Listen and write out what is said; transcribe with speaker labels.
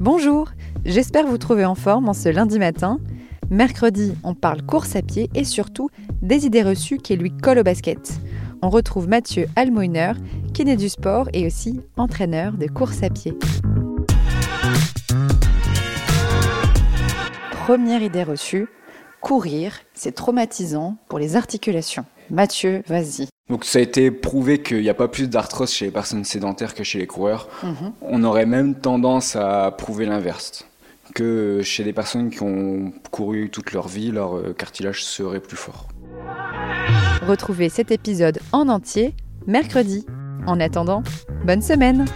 Speaker 1: Bonjour, j'espère vous trouver en forme en ce lundi matin. Mercredi, on parle course à pied et surtout des idées reçues qui lui collent au basket. On retrouve Mathieu Almoiner, kiné du sport et aussi entraîneur de course à pied. Première idée reçue, courir, c'est traumatisant pour les articulations. Mathieu, vas-y.
Speaker 2: Donc ça a été prouvé qu'il n'y a pas plus d'arthrose chez les personnes sédentaires que chez les coureurs.
Speaker 1: Mhm.
Speaker 2: On aurait même tendance à prouver l'inverse, que chez des personnes qui ont couru toute leur vie, leur euh, cartilage serait plus fort.
Speaker 1: Retrouvez cet épisode en entier mercredi. En attendant, bonne semaine